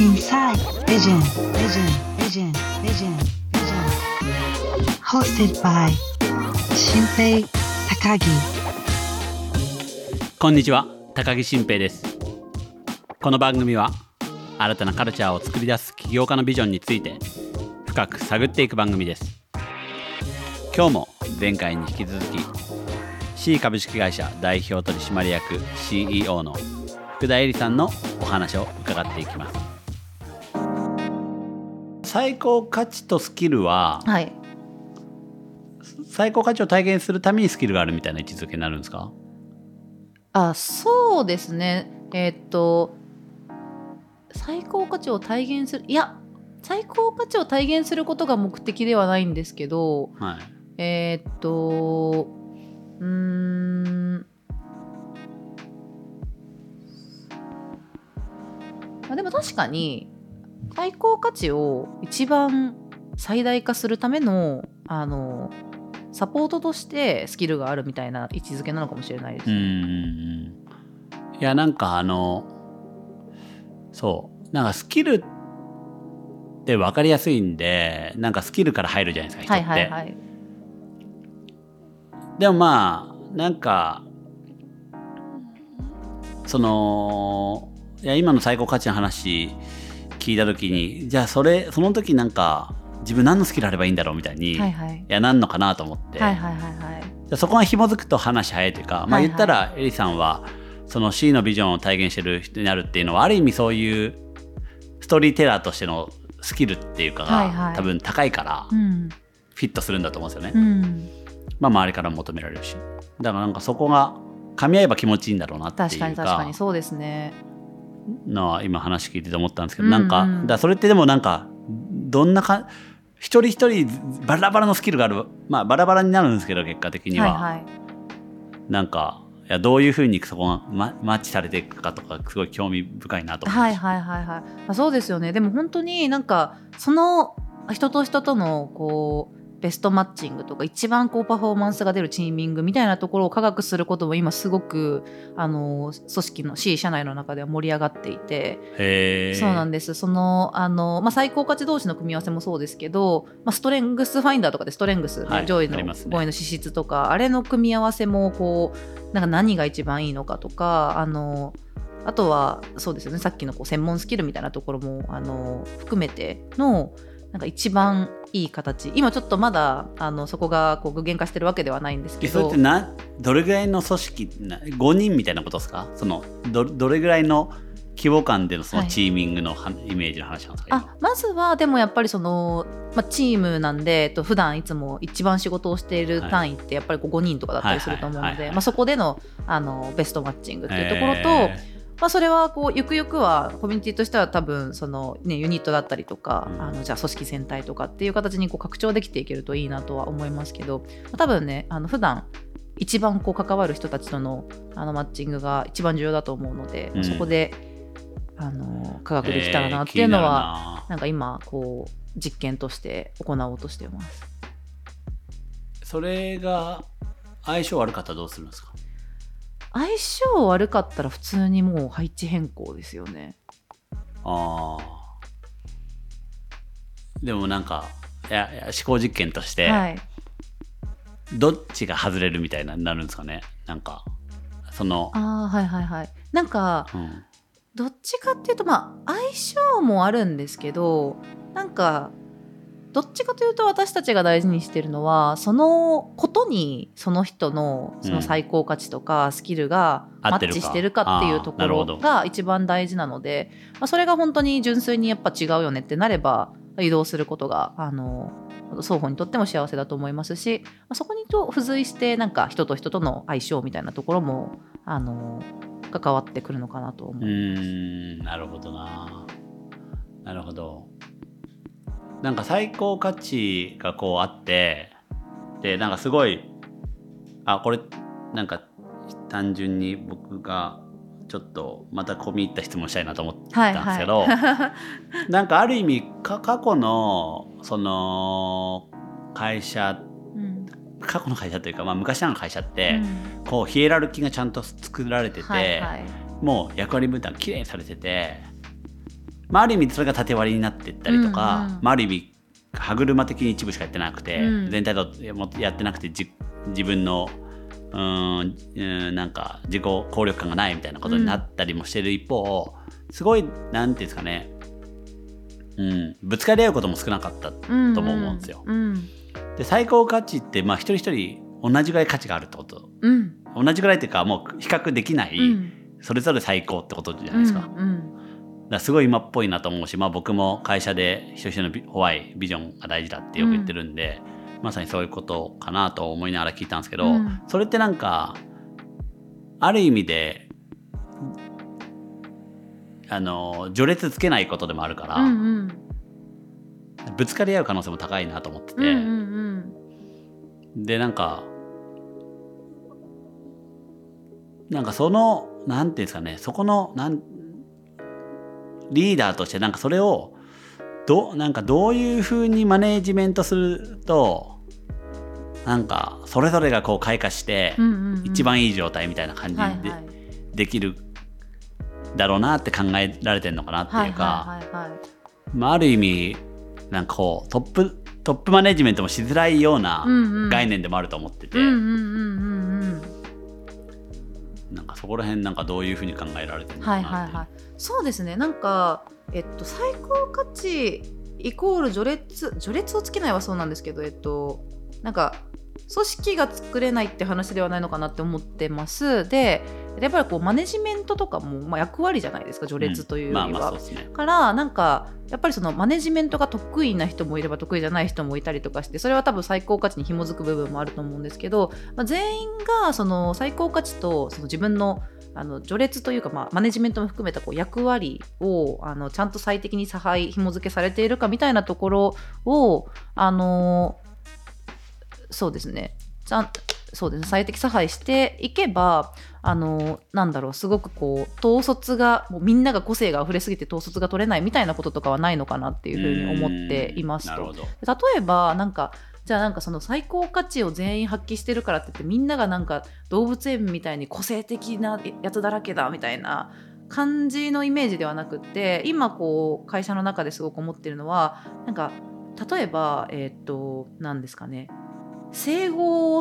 Inside Vision Vision Vision Vision Vision. Hosted by 新平高木こんにちは高木新平です。この番組は新たなカルチャーを作り出す起業家のビジョンについて深く探っていく番組です。今日も前回に引き続き C 株式会社代表取締役 CEO の福田恵里さんのお話を伺っていきます。最高価値とスキルははい。最高価値を体現するためにスキルがあるみたいな位置づけになるんですか？あ、そうですね。えーっと、最高価値を体現する、いや、最高価値を体現することが目的ではないんですけど、はいえーっと、うーん、まあ、でも確かに、最高価値を一番最大化するための、あの、サポートとしてスキルがあるみたいな位置づけなのかもしれないですう。んいやなんかあのそうなんかスキルって分かりやすいんでなんかスキルから入るじゃないですか人って、はいはいはい。でもまあなんかそのいや今の最高価値の話聞いた時にじゃあそれその時なんか自分何のスキルあればいいんだろうみたいに、いはいはい。やなんのかなと思って、はいはいはいはい。じゃあそこが紐づくと話早いというか、まあ、言ったらエリさんはその C のビジョンを体現してる人になるっていうのはある意味そういうストーリーテラーとしてのスキルっていうかが、はいはい多分高いからうん。フィットするんだと思うんですよね。うん。まあ周りからも求められるしだからなんかそこが噛み合えば気持ちいいんだろうなっていうか確かに確かにそうですね。のは今話聞いてて思ったんですけど、うんうんなんかだそれってでもなんかどんなか一人一人バラバラのスキルがあるまあバラバラになるんですけど結果的には。はいはい。なんかいやどういうふうにそこがママッチされていくかとかすごい興味深いなとはいはいはいはい。あそうですよね。でも本当になんかその人と人とのこうベストマッチングとか一番こうパフォーマンスが出るチーミングみたいなところを科学することも今すごくあの組織の C 社内の中では盛り上がっていて、そうなんです。そのあの、まあ、最高価値同士の組み合わせもそうですけど、まあ、ストレングスファインダーとかでストレングス、はい上位のありますね。5位の資質とかあれの組み合わせもこうなんか何が一番いいのかとかあのあとはそうですよねさっきのこう専門スキルみたいなところもあの含めてのなんか一番いい形。今ちょっとまだあのそこがこう具現化してるわけではないんですけえそれっどてなどれぐらいの組織な5人みたいなことですか？そのどどれぐらいの規模感でのそのはい。チーミングのは、イメージの話なんですか？あまずはでもやっぱりその、まあ、チームなんでえっと普段いつも一番仕事をしている単位ってやっぱりこう5人とかだったりすると思うのでまあそこでのあのベストマッチングっていうところと、へまあ、それはこうゆくゆくはコミュニティとしては多分その、ね、ユニットだったりとか、うん。あのじゃあ組織全体とかっていう形にこう拡張できていけるといいなとは思いますけど、まあ多分ねあの普段一番こう関わる人たちとのあのマッチングが一番重要だと思うので、うん。そこであの科学ーできたらなえーっていうのは、気になるな。んか今こう実験として行おうとしてます。なそれが相性悪かったらどうするんですか？相性悪かったら普通にもう配置変更ですよね。ああでもなんかいやいや思考実験として、はい、どっちが外れるみたいななるんですかね？なんかその、ああはいはいはい。なんかうん、どっちかっていうとまあ相性もあるんですけどなんかどっちかというと私たちが大事にしてるのはそのことにその人のその最高価値とかスキルがマッチしてるかっていうところが一番大事なので、まあ、それが本当に純粋にやっぱ違うよねってなれば移動することがあの双方にとっても幸せだと思いますし、まあ、そこにと付随してなんか人と人との相性みたいなところもあの関わってくるのかなと思ういます。なるほどな。なるほどなんか最高価値がこうあってでなんかすごいあこれなんか単純に僕がちょっとまた込み入った質問したいなと思ったんですけど、はい なんかある意味か過去のその会社うん。過去の会社というか、まあ、昔の会社って、うん。こうヒエラルキーがちゃんと作られてて、はいはい。もう役割分担きれいにされててまあ、ある意味それが縦割りになっていったりとか、うんうん。まあ、ある意味歯車的に一部しかやってなくて、うん。全体とやってなくてじ自分のうーんうんなんか自己効力感がないみたいなことになったりもしてる一方、すごいなんていうんですかね、うん、ぶつかり合うことも少なかったとうんも思うんですよ。うんで最高価値ってまあ一人一人同じぐらい価値があるってこと。うん。同じぐらいっていうかもう比較できない、うん。それぞれ最高ってことじゃないですか。うんだすごい今っぽいなと思うし、まあ、僕も会社で一人一人のビホワイビジョンが大事だってよく言ってるんで、まさにそういうことかなと思いながら聞いたんですけど、うん。それってなんかある意味であの序列つけないことでもあるから、うんうん。ぶつかり合う可能性も高いなと思ってて、うんうん。でなんかなんかそのなんていうんですかねそこのなんリーダーとしてなんかそれをどなんかどういうふうにマネージメントするとなんかそれぞれがこう開花して一番いい状態みたいな感じでできるだろうなって考えられてるのかなっていうか、あ、ある意味なんかこうトップトップマネジメントもしづらいような概念でもあると思ってて、なんかそこら辺なんかどういうふうに考えられてるのかはないはいはい。そうですね。なんかえっと最高価値イコール序列序列をつけないはそうなんですけどえっとなんか組織が作れないって話ではないのかなって思ってます。でやっぱりこうマネジメントとかも、まあ、役割じゃないですか序列というよりは、からなんかやっぱりそのマネジメントが得意な人もいれば得意じゃない人もいたりとかしてそれは多分最高価値に紐づく部分もあると思うんですけど、まあ、全員がその最高価値とその自分のあの序列というか、まあ、マネジメントも含めたこう役割をあのちゃんと最適に差配紐付けされているかみたいなところをあのそうですね。ちゃんそうですね。最適差配していけばあのなんだろうすごくこう統率がもうみんなが個性が溢れすぎて統率が取れないみたいなこととかはないのかなっていうふうに思っていますと。なるほど例えばなんかじゃあなんかその最高価値を全員発揮してるからって言ってみんながなんか動物園みたいに個性的なやつだらけだみたいな感じのイメージではなくって今こう会社の中ですごく思ってるのはなんか例えばえーっと何ですかね整合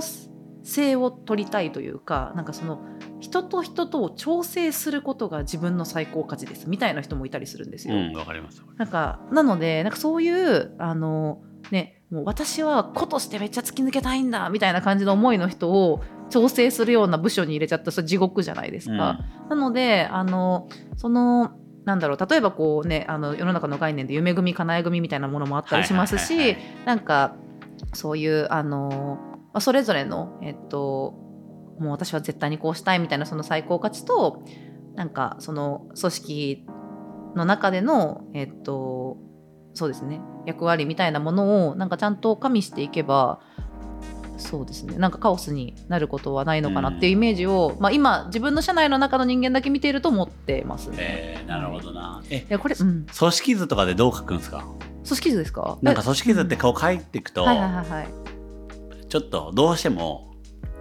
性を取りたいというかなんかその人と人とを調整することが自分の最高価値ですみたいな人もいたりするんですよ。うんわかりますなんかなのでなんかそういうあのねもう私は子としてめっちゃ突き抜けたいんだみたいな感じの思いの人を調整するような部署に入れちゃったら地獄じゃないですか。なのであのそのなんだろう例えばこうねあの世の中の概念で夢組かなえ組みたいなものもあったりしますし、なんかそういうあの、まあ、それぞれのえっともう私は絶対にこうしたいみたいなその最高価値となんかその組織の中でのえっとそうですね役割みたいなものをなんかちゃんと加味していけばそうですねなんかカオスになることはないのかなっていうイメージを、まあ、今自分の社内の中の人間だけ見ていると思ってます。ね。えーなるほどな。えいやこれ、うん、組織図とかでどう書くんですか？組織図ですか？なんか組織図ってこう書いていくと、はいはいはいはいちょっとどうしても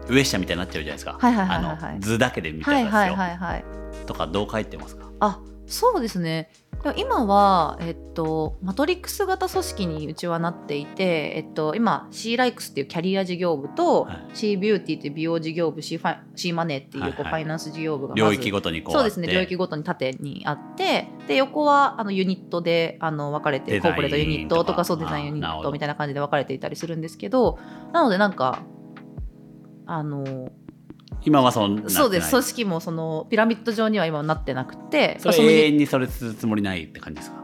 上下みたいになっちゃうじゃないですか、はいはいはいはい。はいあの図だけで見たんですよ、はいはいはい。とかどう書いてますか？あそうですね今は、えっと、マトリックス型組織にうちはなっていて、えっと、今 C ライクスっていうキャリア事業部と、はい。C ビューティーっていう美容事業部 C, ファマネーっていうこう、ファイナンス事業部が領域ごとにこうそうですね領域ごとに縦にあってで横はあのユニットであの分かれてコーポレートユニットととかかそうデザインユニットみたいな感じで分かれていたりするんですけどなのでなんかあの今はそうなってない。そうです。組織もそのピラミッド状には今はなってなくてそれ永遠にそれするつもりないって感じですか？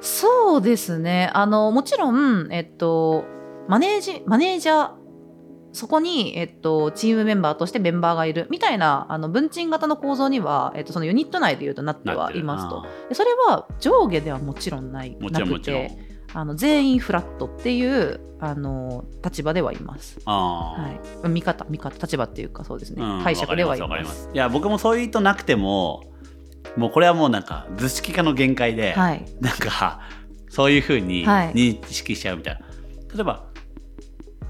そうですね。あのもちろんえっとマネージマネージャーそこに、えっと、チームメンバーとしてメンバーがいるみたいなあの文鎮型の構造には、えっと、そのユニット内でいうとなってはいますと。それは上下ではもちろんない。なくてあの全員フラットっていうあの立場ではいます。あー。はい、見方見方立場っていうかそうですね、うん解釈ではいま。す。いや僕もそういう意図なくてももうこれはもうなんか図式化の限界で、はい、なんかそういうふうにはい。認識しちゃうみたいな、例えば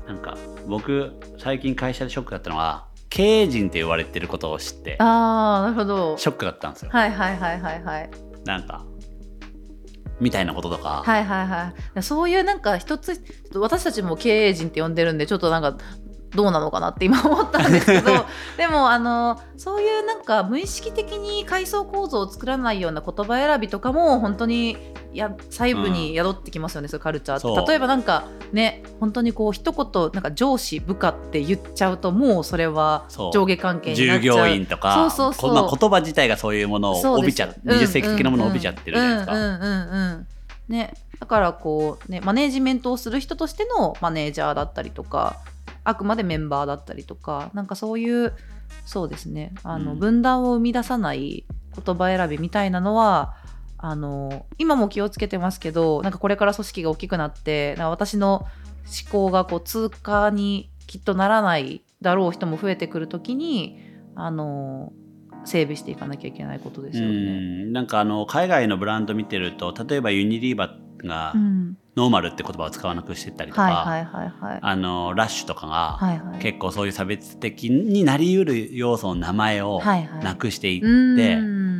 なんか僕最近会社でショックだったのは経営陣って言われてることを知ってああなるほど。ショックだったんですよ、はいはいはいはいはい。なんかみたいなこととか、はいはいはい。そういうなんか一つ私たちも経営陣って呼んでるんでちょっとなんかどうなのかなって今思ったんですけど でもあのそういうなんか無意識的に階層構造を作らないような言葉選びとかも本当にや細部に宿ってきますよね、そういうカルチャーそう。って例えばなんかね本当にこう一言なんか上司部下って言っちゃうともうそれはそう。上下関係に従業員とかそうそうそう。こまあ、言葉自体がそういうものを帯びちゃ二十世紀的なものを帯びちゃってるじゃないですか。うん。うん。うん。うん。ね、だからこうねマネージメントをする人としてのマネージャーだったりとかあくまでメンバーだったりとかなんかそういうそうですねあの、うん分断を生み出さない言葉選びみたいなのはあの今も気をつけてますけどなんかこれから組織が大きくなってな私の思考がこう通過にきっとならないだろう人も増えてくるときにあの整備していかなきゃいけないことですようね。んなんかあの海外のブランド見てると例えばユニリーバがうんノーマルって言葉を使わなくしてったりとか、はいはいはいはい。あのラッシュとかがはいはい、結構そういう差別的になりうる要素の名前をはいはいなくしていって、うーん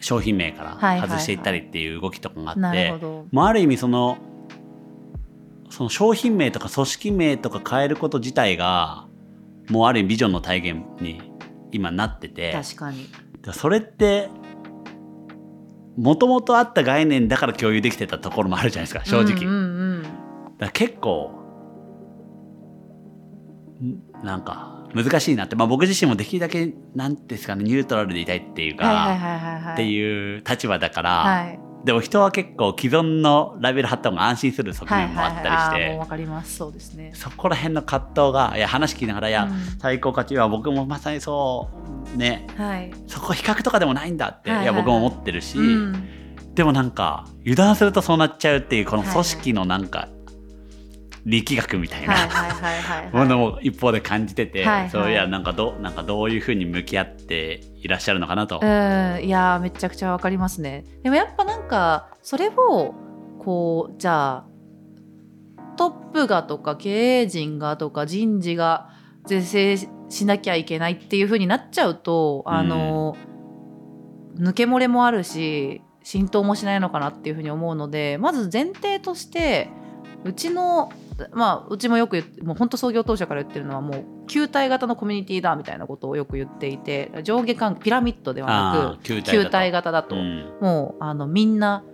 商品名からはいはいはい外していったりっていう動きとかがあって、なるほど。まあ、ある意味そのその商品名とか組織名とか変えること自体がもうある意味ビジョンの体現に今なってて確かに。それってもともとあった概念だから共有できてたところもあるじゃないですか正直、うんうんうん結構んなんか難しいなって、まあ、僕自身もできるだけなんですかねニュートラルでいたいっていうか、はいはいはいはいはい。っていう立場だから、はい。でも人は結構既存のラベル貼った方が安心する側はい面もあったりして、かります。そうですね。そこら辺の葛藤がいや話聞きながらいや、うん最高価値は僕もまさにそうねはい。そこ比較とかでもないんだって、はいはいいや僕も思ってるし、うんでもなんか油断するとそうなっちゃうっていうこのはい組織のなんか力学みたいな。ものも一方で感じてて、はいはいそういやなんかどなんかどういうふうに向き合っていらっしゃるのかなと。うん、いやーめちゃくちゃわかりますね。でもやっぱなんかそれをこうじゃあトップがとか経営陣がとか人事が是正しなきゃいけないっていう風になっちゃうと、あの抜け漏れもあるし浸透もしないのかなっていう風に思うのでまず前提としてうちのまあうちもよくもう本当創業当初から言ってるのはもう球体型のコミュニティだみたいなことをよく言っていて上下関係ピラミッドではなく球体型だと、うん。もうあのみんな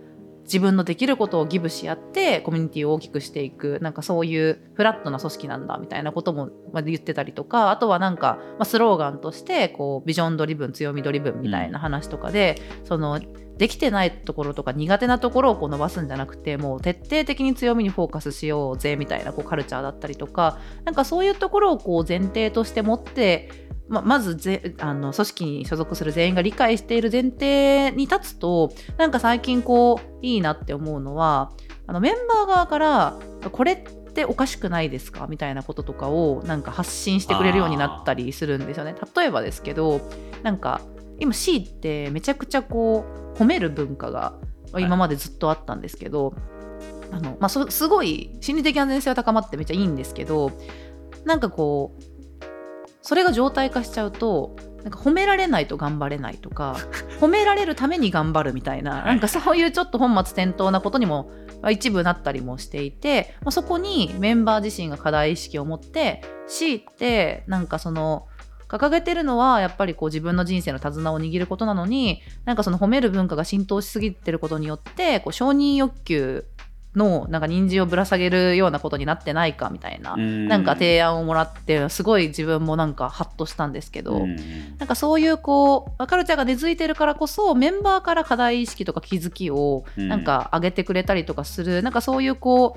自分のできることをギブし合ってコミュニティを大きくしていく。なんかそういうフラットな組織なんだみたいなこともまあ言ってたりとか。あとはなんか、まあ、スローガンとしてこうビジョンドリブン強みドリブンみたいな話とかで、そのできてないところとか苦手なところをこう伸ばすんじゃなくてもう徹底的に強みにフォーカスしようぜみたいなこうカルチャーだったりとかなんかそういうところをこう前提として持ってままずぜあの組織に所属する全員が理解している前提に立つとなんか最近こういいなって思うのはあのメンバー側からこれっておかしくないですかみたいなこととかをなんか発信してくれるようになったりするんですよね。例えばですけどなんか今 C ってめちゃくちゃこう褒める文化がい。今までずっとあったんですけど、あのまあ、そすごい心理的安全性は高まってめっちゃいいんですけどなんかこうそれが常態化しちゃうとなんか褒められないと頑張れないとか 褒められるために頑張るみたいななんかそういうちょっと本末転倒なことにもまあ一部なったりもしていて、まあ、そこにメンバー自身が課題意識を持って C ってなんかその掲げてるのはやっぱりこう自分の人生の手綱を握ることなのになんかその褒める文化が浸透しすぎてることによってこう承認欲求のなんか人参をぶら下げるようなことになってないかみたいな、なんか提案をもらってすごい自分もなんかハッとしたんですけど、うん。なんかそういうこうカルチャーが根付いてるからこそメンバーから課題意識とか気づきをうん。なんか上げてくれたりとかする、なんかそういうこ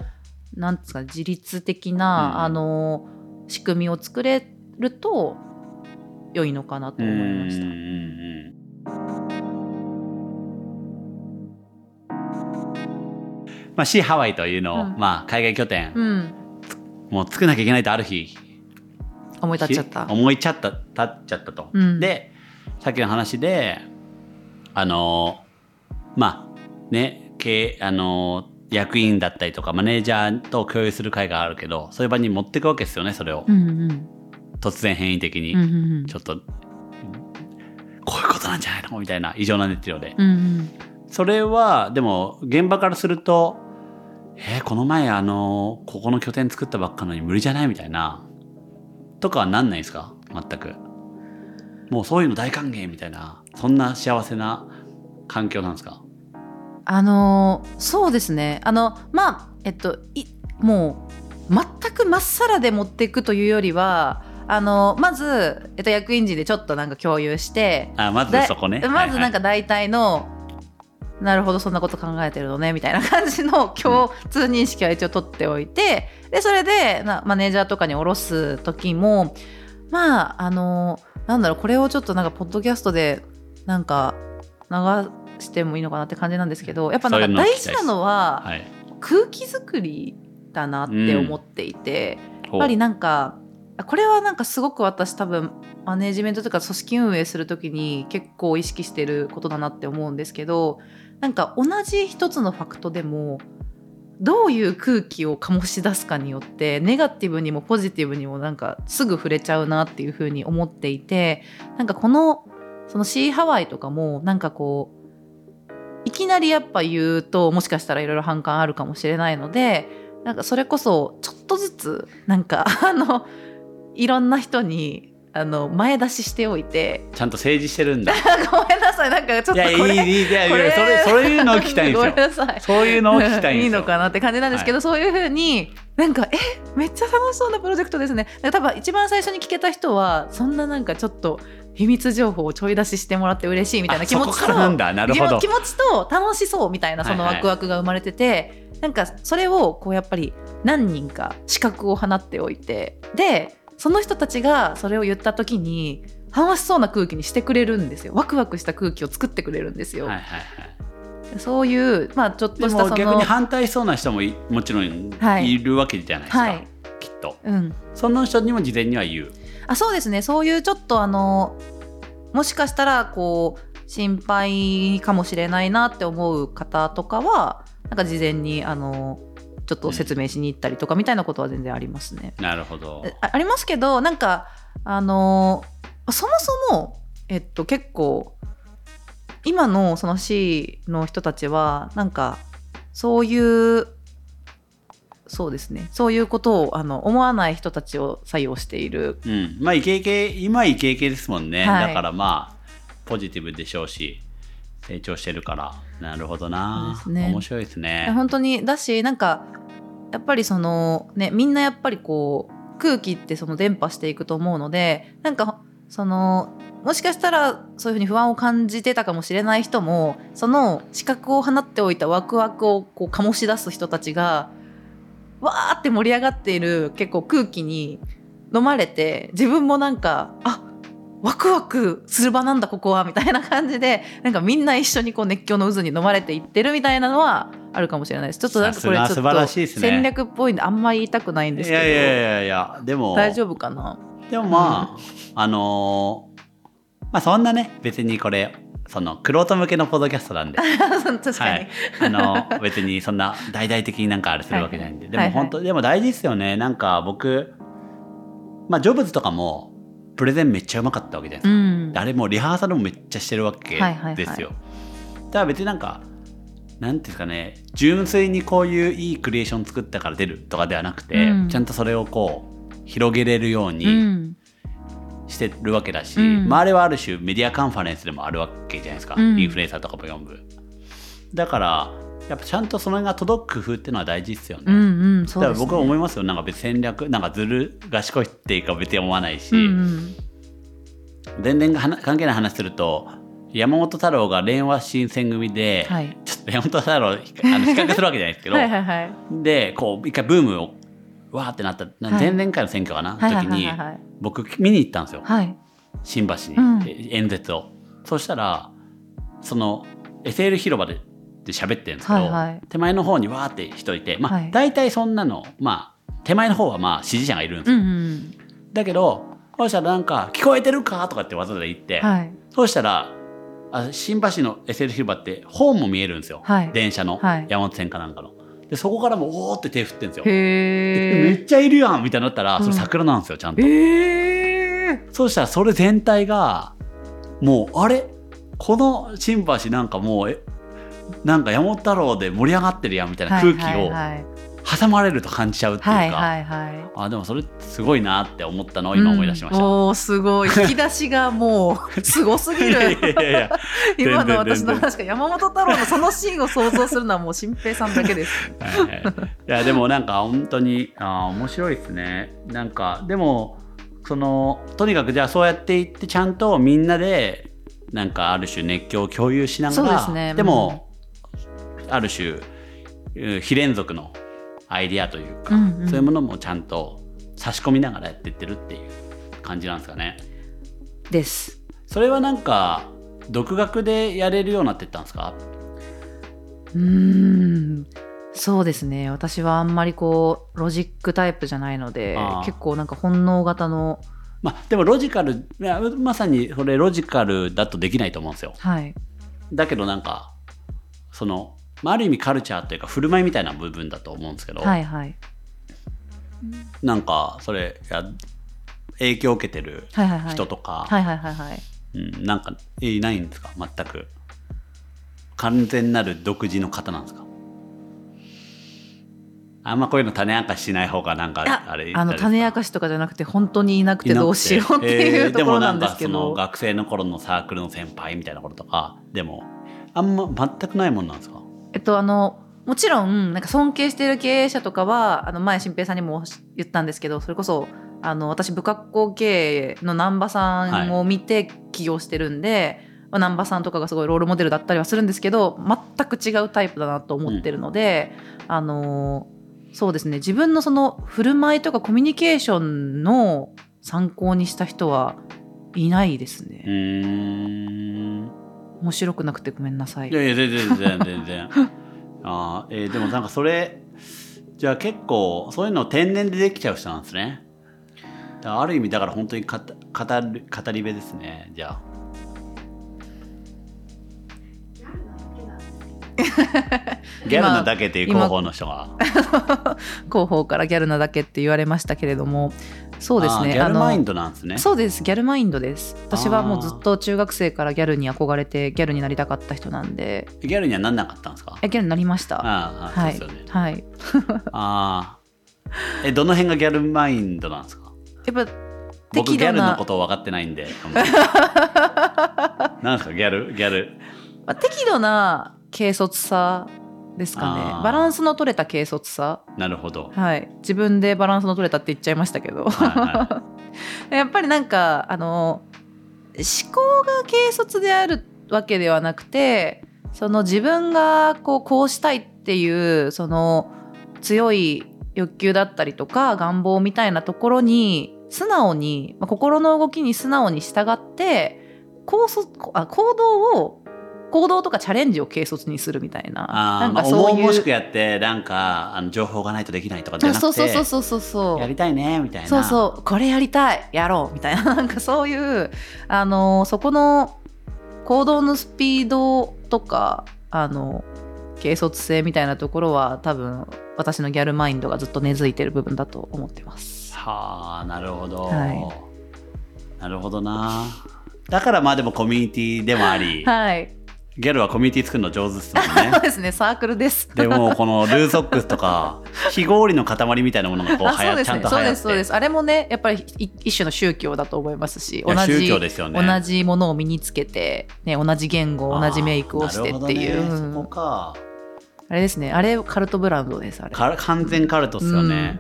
うなんですか自律的な、うん。あの仕組みを作れると良いのかなと思いました。うんうんうん。まあ、シーハワイというのを、うん。まあ、海外拠点、うん、もう作んなきゃいけないとある日思い立っちゃった。思いちゃった立っちゃったと、うん。でさっきの話であのまあね経あの役員だったりとかマネージャーと共有する会があるけどそういう場に持っていくわけですよねそれを、うんうん突然変異的に、ちょっとこういうことなんじゃないの？みたいな異常な熱量で、うんうん。それはでも現場からするとえーこの前あのここの拠点作ったばっかのに無理じゃない？みたいな。とかはなんないですか？全く。もうそういうの大歓迎みたいな。そんな幸せな環境なんですか？あのーそうですね。あのまあえっといもう全くまっさらで持っていくというよりはあのまず、えっと、役員陣でちょっとなんか共有してあまずだそこね。まずなんか、か大体の、なるほどそんなこと考えてるのねみたいな感じの共通認識は一応取っておいてでそれでなマネージャーとかに下ろす時もまああのなんだろうこれをちょっとなんかポッドキャストでなんか流してもいいのかなって感じなんですけどやっぱなんか大事なのははい、空気作りだなって思っていて、やっぱりなんかこれはなんかすごく私多分マネジメントとか組織運営する時に結構意識してることだなって思うんですけどなんか同じ一つのファクトでもどういう空気を醸し出すかによってネガティブにもポジティブにもなんかすぐ触れちゃうなっていうふうに思っていてなんかこのそのシーハワイとかもなんかこういきなりやっぱ言うともしかしたらいろいろ反感あるかもしれないのでなんかそれこそちょっとずつなんかあのいろんな人にあの前出ししておいて。ちゃんと政治してるんだ。ごめんなさい。なんかちょっといやいいこれいいいやそれそういうのを聞きたいんごですよめんなさいそういうのを聞きたいいいのかなって感じなんですけど、そういうふうになんかえめっちゃ楽しそうなプロジェクトですね多分一番最初に聞けた人はそんななんかちょっと秘密情報をちょい出ししてもらって嬉しいみたいなあ気持ちと気持ちと楽しそうみたいなそのはいはいワクワクが生まれてて、なんかそれをこうやっぱり何人か資格を放っておいてでその人たちがそれを言った時に楽しそうな空気にしてくれるんですよ。ワクワクした空気を作ってくれるんですよ、はいはいはい。そういうまあちょっでとしたそ逆に反対しそうな人もいもちろんはい。いるわけじゃないですか、はい。きっと。うん。その人にも事前には言う。あそうですね。そういうちょっとあのもしかしたらこう心配かもしれないなって思う方とかはなんか事前にあのちょっと説明しに行ったりとかみたいなことは全然ありますね。なるほど。あありますけどなんかあのそもそも、えっと、結構今のその C の人たちはなんかそういうそうですね。そういうことをあの思わない人たちを採用している。うん。まあイケイケ今イケイケですもんね、はい。だからまあポジティブでしょうし成長してるから。なるほどな、ね。面白いですね。本当にだしなんかやっぱりそのねみんなやっぱりこう空気ってその伝播していくと思うのでなんかそのもしかしたらそういうふうに不安を感じてたかもしれない人もその資格を放っておいたワクワクをこう醸し出す人たちがわーって盛り上がっている結構空気に飲まれて自分もなんかあワクワクする場なんだここはみたいな感じで なんかみんな一緒にこう熱狂の渦に飲まれていってるみたいなのはあるかもしれないです。ちょっとなんかこれちょっとですね。戦略っぽいんであんまり言いたくないんですけど。いやいやいやいやでも。大丈夫かな？でもまあ、あのーまあそんなね別にこれそのクロート向けのポッドキャストなんで。確かに、はい、あの別にそんな大々的になんかあれするわけじゃないんで、はいはい。でも本当、でも大事ですよね。なんか僕まあジョブズとかもプレゼンめっちゃうまかったわけじゃないですか、うん。あれもうリハーサルもめっちゃしてるわけはいはいはい。ですよ、だから別になんかなんていうんですかね純粋にこういういいクリエーション作ったから出るとかではなくて、うん。ちゃんとそれをこう広げれるよううにん。してるわけだし、うん。まあ、あれはある種メディアカンファレンスでもあるわけじゃないですか、うん。インフルエンサーとかも読む。だからやっぱちゃんとそれが届く工夫っていうのは大事ですよね、うんうんね、だから僕は思いますよ。なんか別に戦略なんかずる賢いっていうか別に思わないし、うんうん。全然関係ない話すると山本太郎が連和新選組で、はい。ちょっと山本太郎ひあの比較するわけじゃないですけど。はいでこう一回ブームをわーってなった前々回の選挙かな、はいはい時に僕見に行ったんですよ。はい。新橋に、うん。え演説を。そしたらその SL 広場でで喋ってるんですけど、はいはい。手前の方にわーって人いてまあ、はい。大体そんなのまあ手前の方はまあ支持者がいるんですうよ、んうん。だけどそしたらなんか「聞こえてるか?」とかってわざわざ言って、はい。そうしたらあ新橋の SL 広場ってホームも見えるんですよ、はい。電車の、はい。山手線かなんかの。でそこからもおーって手振ってるんですよ。めっちゃいるやんみたいになったら、うん。それ桜なんですよちゃんと、ええそうしたらそれ全体がもうあれ？この新橋なんかもうえなんか山本太郎で盛り上がってるやんみたいな空気を挟まれると感じちゃうっていうか、はいはいはい。あでもそれすごいなって思ったのを今思い出しました。うんおーすごい。引き出しがもうすごすぎる。今の私の話が山本太郎のそのシーンを想像するのはもう新平さんだけです。はいはいい。やでもなんか本当にあー面白いですね。なんかでもそのとにかくじゃあそうやっていってちゃんとみんなでなんかある種熱狂を共有しながらですね。でも、ある種うん非連続のアイディアというか、うんうん。そういうものもちゃんと差し込みながらやっていってるっていう感じなんですかね。です。それはなんか独学でやれるようになってったんですか？うーんそうですね。私はあんまりこうロジックタイプじゃないので結構なんか本能型のまあでもロジカルまさにこれロジカルだとできないと思うんですよ。はい。だけどなんかその、まあ、ある意味カルチャーというか振る舞いみたいな部分だと思うんですけど、はいはい。なんかそれや影響を受けてる人とか、はいはいはいはい。うん、なんかいないんですか？全く。完全なる独自の方なんですか？あんまこういうの種明かししない方がなんかあれあの種明かしとかじゃなくて本当にいなくて。どうしようっていうところなんですけでもなんかそのど、学生の頃のサークルの先輩みたいなこととかでもあんま全くないもんなんですか？えっとあのもちろんなんか尊敬している経営者とかはあの前新平さんにも言ったんですけどそれこそあの私不格好経営の難波さんを見て起業してるんで、まあ、難波さんとかがすごいロールモデルだったりはするんですけど全く違うタイプだなと思ってるので、あのそうですね自分のその振る舞いとかコミュニケーションの参考にした人はいないですうね。面白くなくてごめんなさい。い。やいや全然全然全然。あー、えーでもなんかそれじゃあ結構そういうの天然でできちゃう人なんですね。ある意味だから本当に語る語り部ですねじゃあ ギャルなだけっていう広報の人が。広報からギャルなだけって言われましたけれどもそうですねギャルマインドドなんですね。そうですギャルマインドです。私はもうずっと中学生からギャルに憧れてギャルになりたかった人なんで。ギャルにはなんなかったんですか？えギャルになりました。あーあー、はい。そうですよね。はい。あー。えどの辺がギャルマインドなんですか？やっぱ僕ギャルのこと分かってないんで。なんですか？ギャル？ギャル。まあ適度な軽率さですかね。バランスの取れた軽率さ。なるほど。はい。自分でバランスの取れたって言っちゃいましたけど、はいは やっぱりなんかあの思考が軽率であるわけではなくてその自分がこうこうしたいっていうその強い欲求だったりとか願望みたいなところに素直に、まあ、心の動きに素直に従って行そあ行動を行動とかチャレンジを軽率にするみたいな。なああんかそういう、重々しくやってなんかあの情報がないとできないとかじゃなくてそうそうそうそうそうそう。やりたいねみたいな。そうそう。これやりたいやろうみたいな。なんかそういうあのそこの行動のスピードとかあの軽率性みたいなところは多分私のギャルマインドがずっと根付いてる部分だと思ってます。はあなるほど、はい。なるほどな。だからまあでもコミュニティでもあり、はい、ギャルはコミュニティ作るの上手ですもん そうねですねサークルです。でもこのルーソックスとか 非合理の塊みたいなものがこうあはそうですねやちゃんと流行って。そうですそうですあれもねやっぱりい一種の宗教だと思いますし同や宗じ教ですよね。同じものを身につけて、ね、同じ言語同じメイクをしてっていう、ねうんそこか。あれですねあれカルトブランドですあれ。か完全カルトっすよね、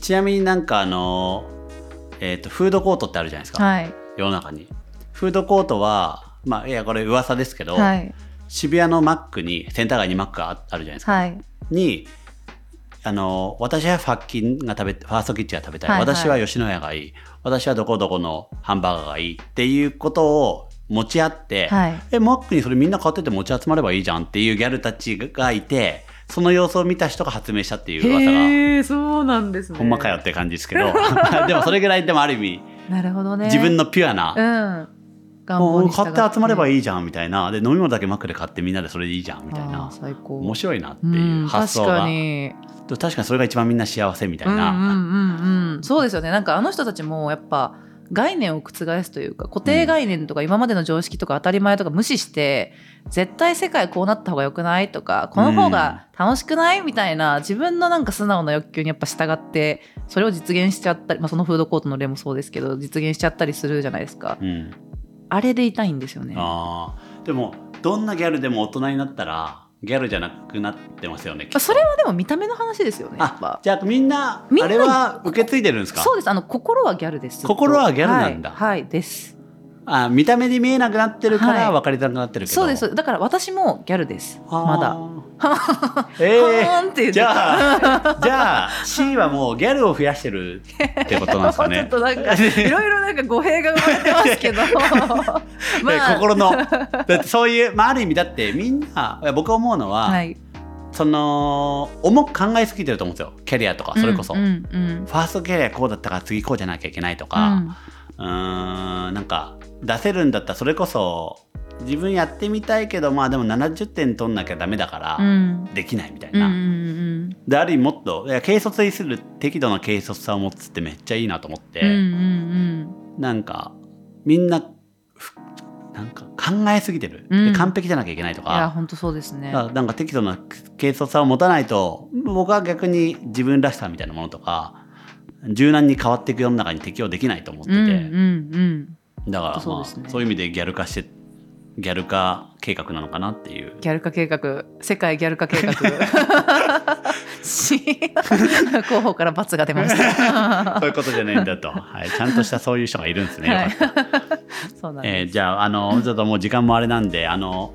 ちなみになんかあのえっ、とフードコートってあるじゃないですか、はい。世の中に。フードコートはまあいやこれ噂ですけど、はい。渋谷のマックにセンター街にマックがああるじゃないですか、はい。にあの私はファッキンが食べファーストキッチンが食べたい、はいはい。私は吉野家がいい。私はどこどこのハンバーガーがいい。っていうことを持ち合って、はい。えマックにそれみんな買ってて持ち集まればいいじゃんっていうギャルたちがいてその様子を見た人が発明したっていう噂がへえそうなんですね。ほんまかよって感じですけど。でもそれぐらいでもある意味なるほどね。自分のピュアな、うん。願もう買って集まればいいいじゃんみたいな。で飲み物だけマックで買ってみんなでそれでいいじゃんみたいな。最高。面白いなってういうん発想が、確かに。確かにそれが一番みんな幸せみたいな、うんうんうんうん。そうですよね。なんかあの人たちもやっぱ概念を覆すというか固定概念とか今までの常識とか当たり前とか無視して、絶対世界こうなった方が良くないとかこの方が楽しくないみたいな自分のなんか素直な欲求にやっぱ従ってそれを実現しちゃったり、まあ、そのフードコートの例もそうですけど実現しちゃったりするじゃないですか。うん。あれでいたいんですよね。あー。でもどんなギャルでも大人になったらギャルじゃなくなってますよねそれはでも見た目の話ですよねやっあぱ。じゃあみんなみんなあれは受け継いでるんですか？そうです。あの心はギャルです。心はギャルなんだ。はい、はいですあ見た目で見えなくなってるからはい。分かりづらくなってるけど、そうです。だから私もギャルです。まだ。え はーじゃあじゃあ C はもうギャルを増やしてるってことなんですか ちょねっとなんかいろいろなんか語弊が生まれてますけど。まで心の。だってそういう、まあ、ある意味だってみんな僕は思うのは、はい。その重く考えすぎてると思うんですよ。キャリアとかそれこそ、うんうんファーストキャリアこうだったから次こうじゃなきゃいけないとうか、んうーんなんか出せるんだったらそれこそ自分やってみたいけどまあでも70点取んなきゃダメだから、うん。できないみたいな。んである意味もっといや軽率にする適度な軽率さを持つってめっちゃいいなと思って、うんうんうんなんかみんなふなんか考えすぎてる、うん。で完璧じゃなきゃいけないといやか。本当そうですね。なんか適度な軽率さを持たないと僕は逆に自分らしさみたいなものとか柔軟に変わっていく世の中に適応できないと思ってて、うんうんうんだから、まあね。そういう意味でギャル化してギャル化計画なのかなっていう。ギャル化計画。世界ギャル化計画。し候補から罰が出ました。そういうことじゃないんだと、はい、ちゃんとしたそういう人がいるんですね、はい。よかった。えーじゃああのちょっともう時間もあれなんであの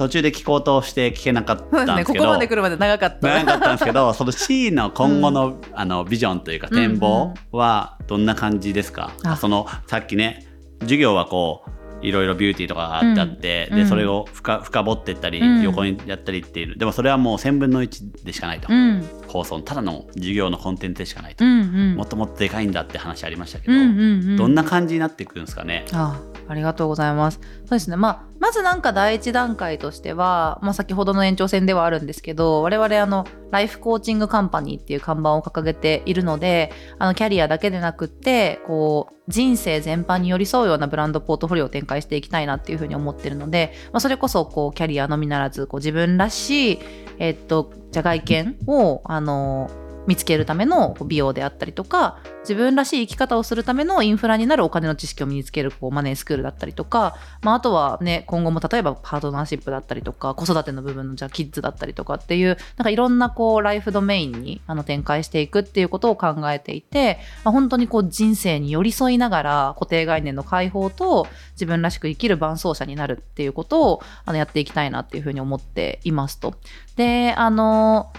途中で聞こうとして聞けなかったんですけど。こまで来るまで長かった。長かったんですけど その C の今後の,、あのビジョンというか展望はどんな感じですか、あそのさっきね授業はこういろいろビューティーとかがあってうんうん。でそれを深深掘っていったり、うん。横にやったりっていう。でもそれはもう1000分の1でしかないと、うん放送のただの授業のコンテンツでしかないと、うんうんもっともっとでかいんだって話ありましたけど、うんうんうんどんな感じになっていくんですかね。あありがとうございます。そうですね。まあ、まずなんか第一段階としては、まあ、先ほどの延長線ではあるんですけど、我々あの、ライフコーチングカンパニーっていう看板を掲げているので、あの、キャリアだけでなくって、こう、人生全般に寄り添うようなブランドポートフォリオを展開していきたいなっていうふうに思ってるので、まあ、それこそ、こう、キャリアのみならず、こう、自分らしい、えっと、じゃ外見を、あの、見つけるための美容であったりとか自分らしい生き方をするためのインフラになるお金の知識を身につけるこうマネースクールだったりとか、まあ、あとはね今後も例えばパートナーシップだったりとか子育ての部分のじゃあキッズだったりとかっていうなんかいろんなこうライフドメインにあの展開していくっていうことを考えていて、まあ、本当にこう人生に寄り添いながら固定概念の解放と自分らしく生きる伴走者になるっていうことをあのやっていきたいなっていうふうに思っていますと。であの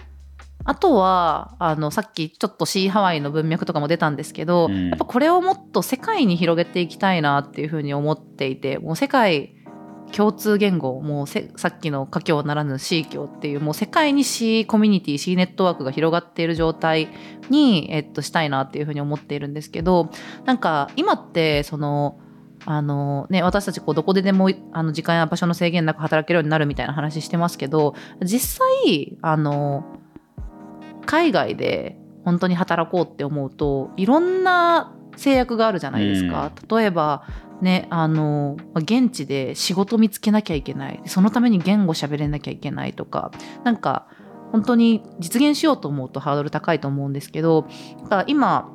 あとはあのさっきちょっとシーハワイの文脈とかも出たんですけど、うん。やっぱこれをもっと世界に広げていきたいなっていうふうに思っていてもう世界共通言語もうせさっきの華僑ならぬ C 教っていうもう世界に C コミュニティ C ネットワークが広がっている状態に、えっと、したいなっていうふうに思っているんですけどなんか今ってそのあのね、私たちこうどこででもあの時間や場所の制限なく働けるようになるみたいな話してますけど実際あの海外で本当に働こうって思うといろんな制約があるじゃないですか。例えばね、あのまあ現地で仕事見つけなきゃいけない。そのために言語喋れなきゃいけないとか。なんか本当に実現しようと思うとハードル高いと思うんですけどだから今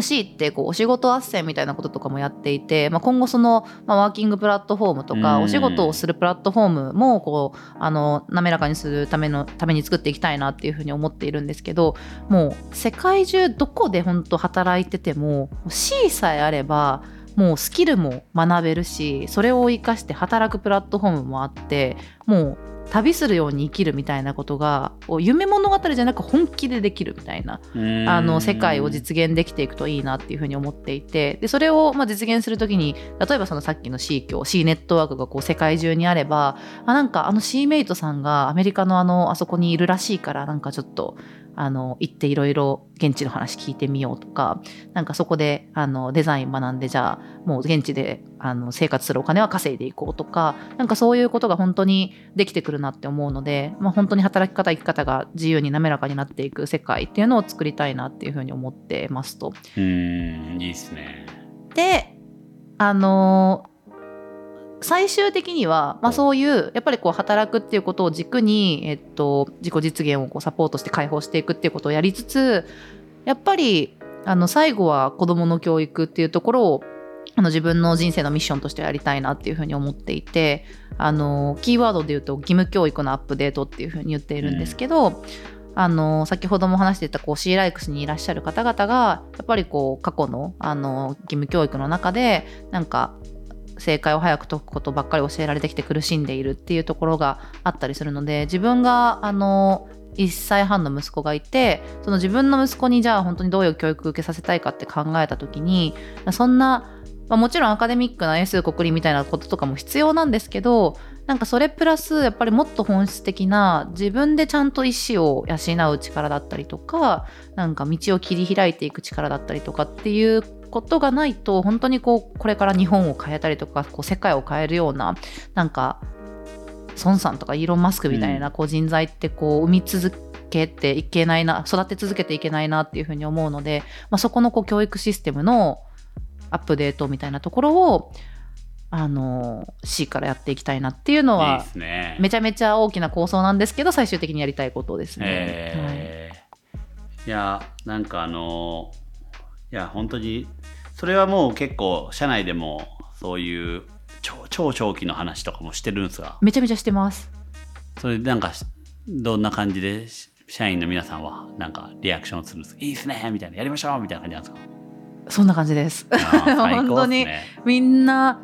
C ってこうお仕事斡旋みたいなこととかもやっていて、まあ、今後その、まあ、ワーキングプラットフォームとかうん。お仕事をするプラットフォームもこうあの滑らかにするためのために作っていきたいなっていうふうに思っているんですけどもう世界中どこで本当働いてても C さえあればもうスキルも学べるしそれを生かして働くプラットフォームもあってもう旅するように生きるみたいなことが夢物語じゃなく本気でできるみたいなあの世界を実現できていくといいなっていうふうに思っていてでそれをまあ実現するときに例えばそのさっきの C 教 C ネットワークがこう世界中にあればあなんかあの C メイトさんがアメリカのあのあそこにいるらしいからなんかちょっとあの行っていろいろ現地の話聞いてみようとかなんかそこであのデザイン学んでじゃあもう現地であの生活するお金は稼いでいこうとかなんかそういうことが本当にできてくるなって思うので、まあ、本当に働き方生き方が自由に滑らかになっていく世界っていうのを作りたいなっていうふうに思ってますと。うーんいいですねであの最終的には、まあ、そういうやっぱりこう働くっていうことを軸に、えっと、自己実現をこうサポートして解放していくっていうことをやりつつやっぱりあの最後は子どもの教育っていうところをあの自分の人生のミッションとしてやりたいなっていうふうに思っていてあのキーワードで言うと義務教育のアップデートっていうふうに言っているんですけど、あの先ほども話していたこう C ライクスにいらっしゃる方々がやっぱりこう過去のあの義務教育の中でなんか正解を早く解くことばっかり教えられてきて苦しんでいるっていうところがあったりするので自分があの1歳半の息子がいてその自分の息子にじゃあ本当にどういう教育を受けさせたいかって考えた時にそんな、まあ、もちろんアカデミックな英数国理みたいなこととかも必要なんですけどなんかそれプラスやっぱりもっと本質的な自分でちゃんと意思を養う力だったりとかなんか道を切り開いていく力だったりとかっていうことがないと本当にこうこれから日本を変えたりとかこう世界を変えるようななんか孫さんとかイーロン・マスクみたいなこう人材ってこう生み続けていけないな育て続けていけないなっていうふうに思うので、まあ、そこのこう教育システムのアップデートみたいなところをあの C からやっていきたいなっていうのいいはね。めちゃめちゃ大きな構想なんですけど最終的にやりたいことですね。えーいやなんかあのいや本当にそれはもう結構社内でもそういう超超長期の話とかもしてるんですが。めちゃめちゃしてます。それなんかどんな感じでし社員の皆さんはなんかリアクションするんですか？いいですねみたいな。やりましょうみたいな感じなんですか？そんな感じです。本当にねみんな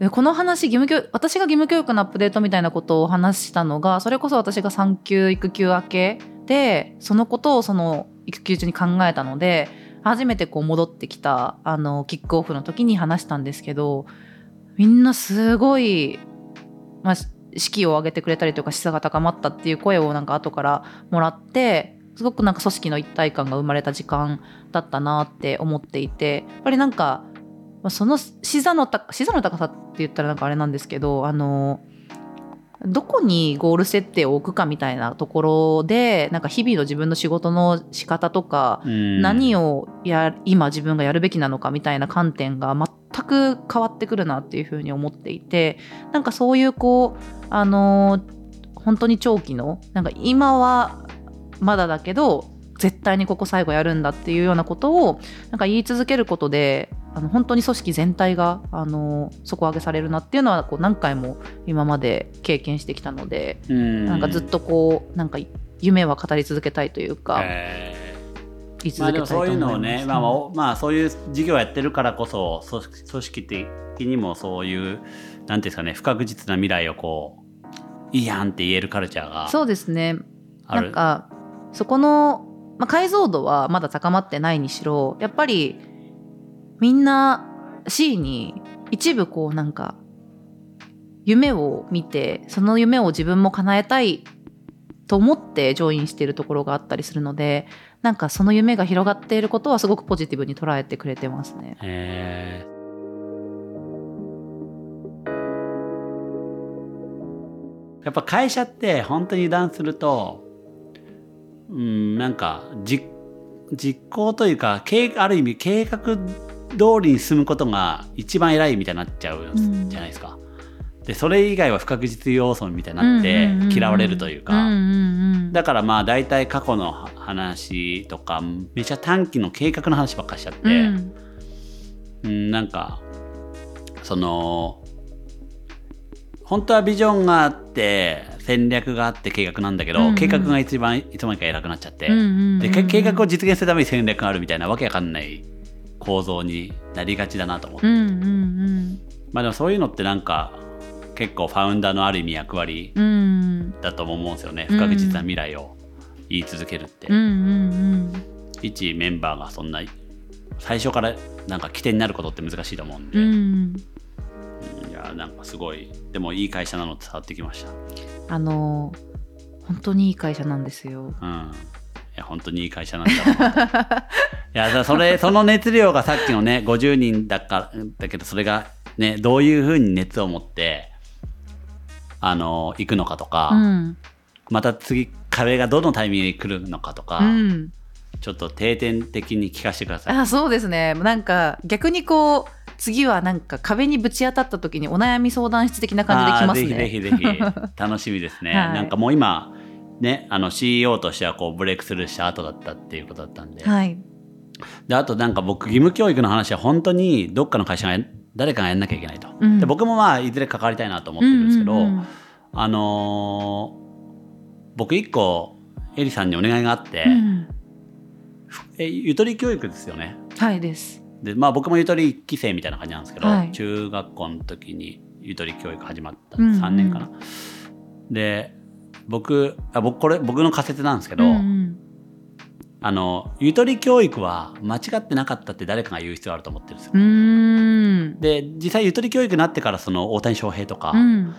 えこの話義務教私が義務教育のアップデートみたいなことを話したのがそれこそ私が産休育休明けでそのことをその育休中に考えたので初めてこう戻ってきたあのキックオフの時に話したんですけどみんなすごい、まあ、士気を上げてくれたりとか示唆が高まったっていう声をなんか後からもらってすごくなんか組織の一体感が生まれた時間だったなって思っていてやっぱりなんかその視座の高視座の高さって言ったらなんかあれなんですけどあのどこにゴール設定を置くかみたいなところでなんか日々の自分の仕事の仕方とか、何ををや今自分がやるべきなのかみたいな観点が全く変わってくるなっていうふうに思っていてなんかそういうこうあの本当に長期のなんか今はまだだけど絶対にここ最後やるんだっていうようなことをなんか言い続けることであの本当に組織全体があの底上げされるなっていうのはこう何回も今まで経験してきたので、ななんかずっとこうなんか夢は語り続けたいというか、まあで続けたいと思います。もそういうのをね、まあまあおまあそういう事業をやってるからこそ組織組織的にもそういうなんていうんですかね不確実な未来をこういいやんって言えるカルチャーがそうですね。なんかそこの、まあ、解像度はまだ高まってないにしろやっぱりみんな C に一部こうなんか夢を見てその夢を自分も叶えたいと思ってジョインしているところがあったりするのでなんかその夢が広がっていることはすごくポジティブに捉えてくれてますね。えーやっぱ会社って本当に油断するとうんなんか実実行というか計ある意味計画通りに進むことが一番偉いみたいになっちゃうんじゃないですか。でそれ以外は不確実要素みたいになってうんうんうんうん嫌われるというか。うんうんうんだからまあ大体過去の話とかめちゃ短期の計画の話ばっかりしちゃって、うんうん、なんかその本当はビジョンがあって戦略があって計画なんだけど、うんうん。計画が一番いつの間にか偉くなっちゃって、うんうんうんでけ計画を実現するために戦略があるみたいなわけわかんない構造になりがちだなと思って、うんうんまあでもそういうのってなんか結構ファウンダーのある意味役割うん。うんだとも思うんですよね。不確実な未来を言い続けるって。うんうん一メンバーがそんな最初からなんか起点になることって難しいと思うんで、うんうんいやなんかすごい。でもいい会社なのって伝わってきましあの本当にいい会社なんですよ。たうん。いや本当にいい会社なんだ いやそれその熱量がさっきのね50人だからだけどそれがねどういうふうに熱を持ってあの行くのかとか、うん。また次壁がどのタイミングで来るのかとか、うんちょっと定点的に聞かせてください。あそうですねなんか逆にこう次はなんか壁にぶち当たった時にお悩み相談室的な感じできますね。ぜひぜひぜひ 楽しみですね。はいなんかもう今ねあの CEO としてはこうブレイクスルーした後だったっていうことだったんで,、はい。であとなんか僕義務教育の話は本当にどっかの会社がや誰かがやんなきゃいけないと、うんで僕もまあいずれ関わりたいなと思ってるんですけど、うんうんうんあのー僕一個エリさんにお願いがあって、うんえゆとり教育ですよね。はいです。でまあ僕もゆとり1期生みたいな感じなんですけど、はい。中学校の時にゆとり教育始まった。うんうん。3年かな、で僕あ僕これ僕の仮説なんですけど、うんうん。あのゆとり教育は間違ってなかったって誰かが言う必要あると思ってるんですよ。で実際ゆとり教育になってからその大谷翔平とか、うん。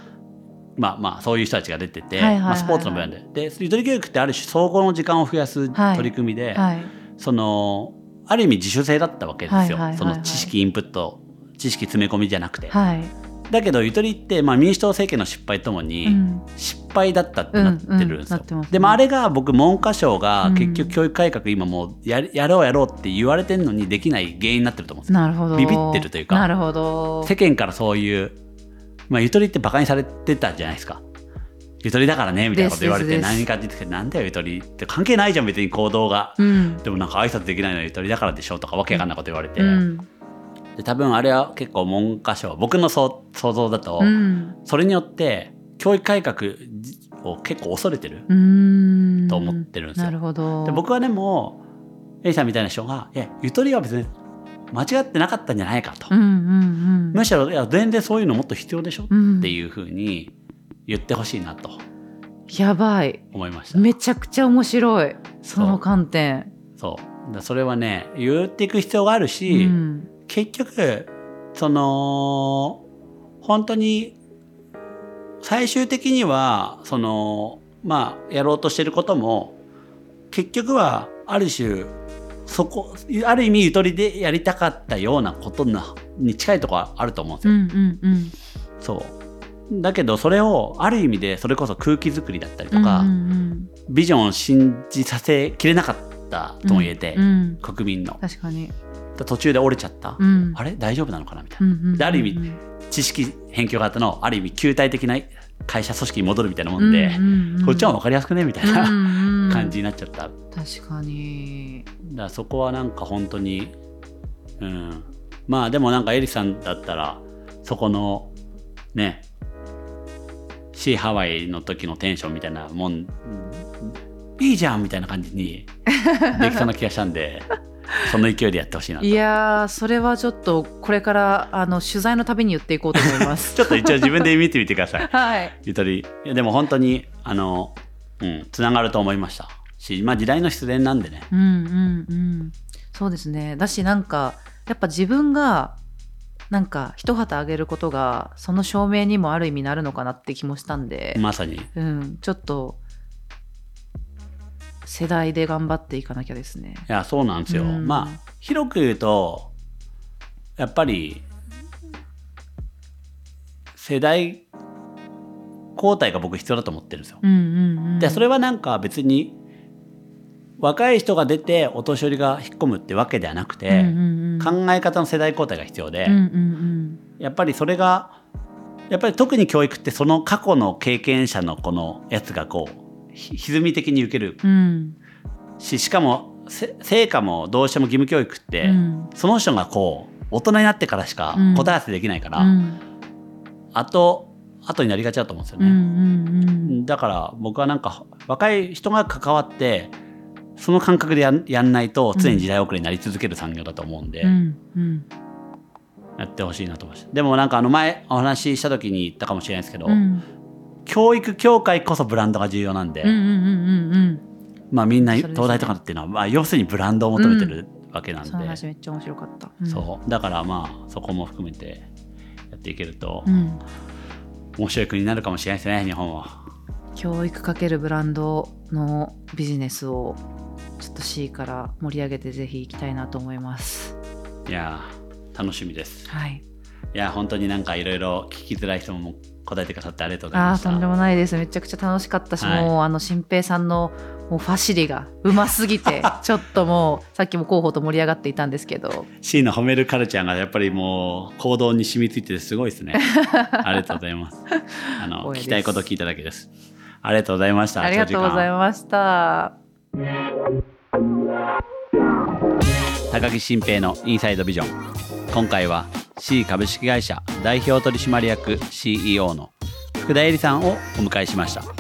まあまあそういう人たちが出てて、はいはいはいはい。まあ、スポーツの分野ででゆとり教育ってある種総合の時間を増やすはい。取り組みで、はい。そのある意味自主性だったわけですよ、その知識インプット知識詰め込みじゃなくて、はい。だけどゆとりって、まあ、民主党政権の失敗ともに、うん失敗だったってなってるんですよ。でもあれが僕文科省がうん結局教育改革今もうややろうやろうって言われてるのにできない原因になってると思うんですよ。なるほど。ビビってるというかなるほど。世間からそういう、まあ、ゆとりってバカにされてたじゃないですか。ゆとりだからねみたいなこと言われて何かって言ってなんだよゆとりって関係ないじゃん別に行動が。うん。でもなんか挨拶できないのはゆとりだからでしょとかわけわかんないこと言われて、うん。で多分あれは結構文科省僕の想像だと、うん。それによって教育改革を結構恐れてる。と思ってるんですよなるほど。で僕はでもエイさんみたいな人が「いやゆとりは別に間違ってなかったんじゃないか」と、うんうんうん。むしろいや全然そういうのもっと必要でしょ、うんっていうふうに言ってほしいなとやばい。思いました。めちゃくちゃ面白い。その観点。そうだそれはね言っていく必要があるし、うん。結局その本当に最終的にはそのまあやろうとしてることも結局はある種そこある意味ゆとりでやりたかったようなことなに近いところはあると思うんですよ。うんうんうん。そうだけどそれをある意味でそれこそ空気作りだったりとか、うんうんビジョンを信じさせきれなかったとも言えて、うんうん。国民の。確かに。途中で折れちゃった、うん。あれ？大丈夫なのかなみたいな。うんうんうんである意味知識偏境型のある意味球体的な会社組織に戻るみたいなもんで、うんうんうん。こっちは分かりやすくねみたいな、うんうん感じになっちゃった。確かに。らそこはなんか本当にうん。まあでもなんかエリさんだったらそこのねシーハワイの時のテンションみたいなもんいいじゃんみたいな感じにできそうな気がしたんで その勢いでやってほしいなといやーそれはちょっとこれからあの取材のたびに言っていこうと思います。ちょっと一応自分で見てみてください はい。ゆとりいやでも本当にあのうんつながると思いましたしまあ時代の必然なんでねうんうんうん。そうですね。だしなんかやっぱ自分がなんか一旗あげることがその証明にもある意味なるのかなって気もしたんで、まさに。うん、ちょっと世代で頑張っていかなきゃですね。いやそうなんですよ、うん。まあ広く言うとやっぱり世代交代が僕必要だと思ってるんですよ、うんうんうん。でそれはなんか別に若い人が出てお年寄りが引っ込むってわけではなくて、うんうんうん。考え方の世代交代が必要で、うんうんやっぱりそれがやっぱり特に教育ってその過去の経験者のこのやつがこうひ歪み的に受ける。うん。うんししかもせ成果もどうしても義務教育って、うん。その人がこう大人になってからしかうん。答え合わせできないから、うん。後後になりがちだと思うんですよね、うんうん。だから僕はなんか若い人が関わってその感覚でやんやんないと常に時代遅れになり続ける産業だと思うんで、うんうん。やってほしいなと思いましたでもなんかあの前お話しした時に言ったかもしれないですけど、うん。教育協会こそブランドが重要なんで、まあみんな東大とかっていうのは、まあ、要するにブランドを求めてるわけなんで、その話めっちゃ面白かった。うん。そう。だからまあそこも含めてやっていけるとうん。面白い国になるかもしれないですね日本は。教育かけるブランドのビジネスをちょっと C から盛り上げてぜひ行きたいなと思います。いやー楽しみです。はい。いやー本当になんかいろいろ聞きづらい人も答えてくださってありがとうございました。とんでもないです。めちゃくちゃ楽しかったし、はいもうあの新平さんのもうファシリがうますぎて ちょっともうさっきも候補と盛り上がっていたんですけど C の褒めるカルチャーがやっぱりもう行動に染みついててすごいですね。ありがとうございます。あの 聞きたいこと聞いただけです。ありがとうございました。ありがとうございまました。す。高木新平のインサイドビジョン。今回は C 株式会社代表取締役 CEO の福田恵里さんをお迎えしました。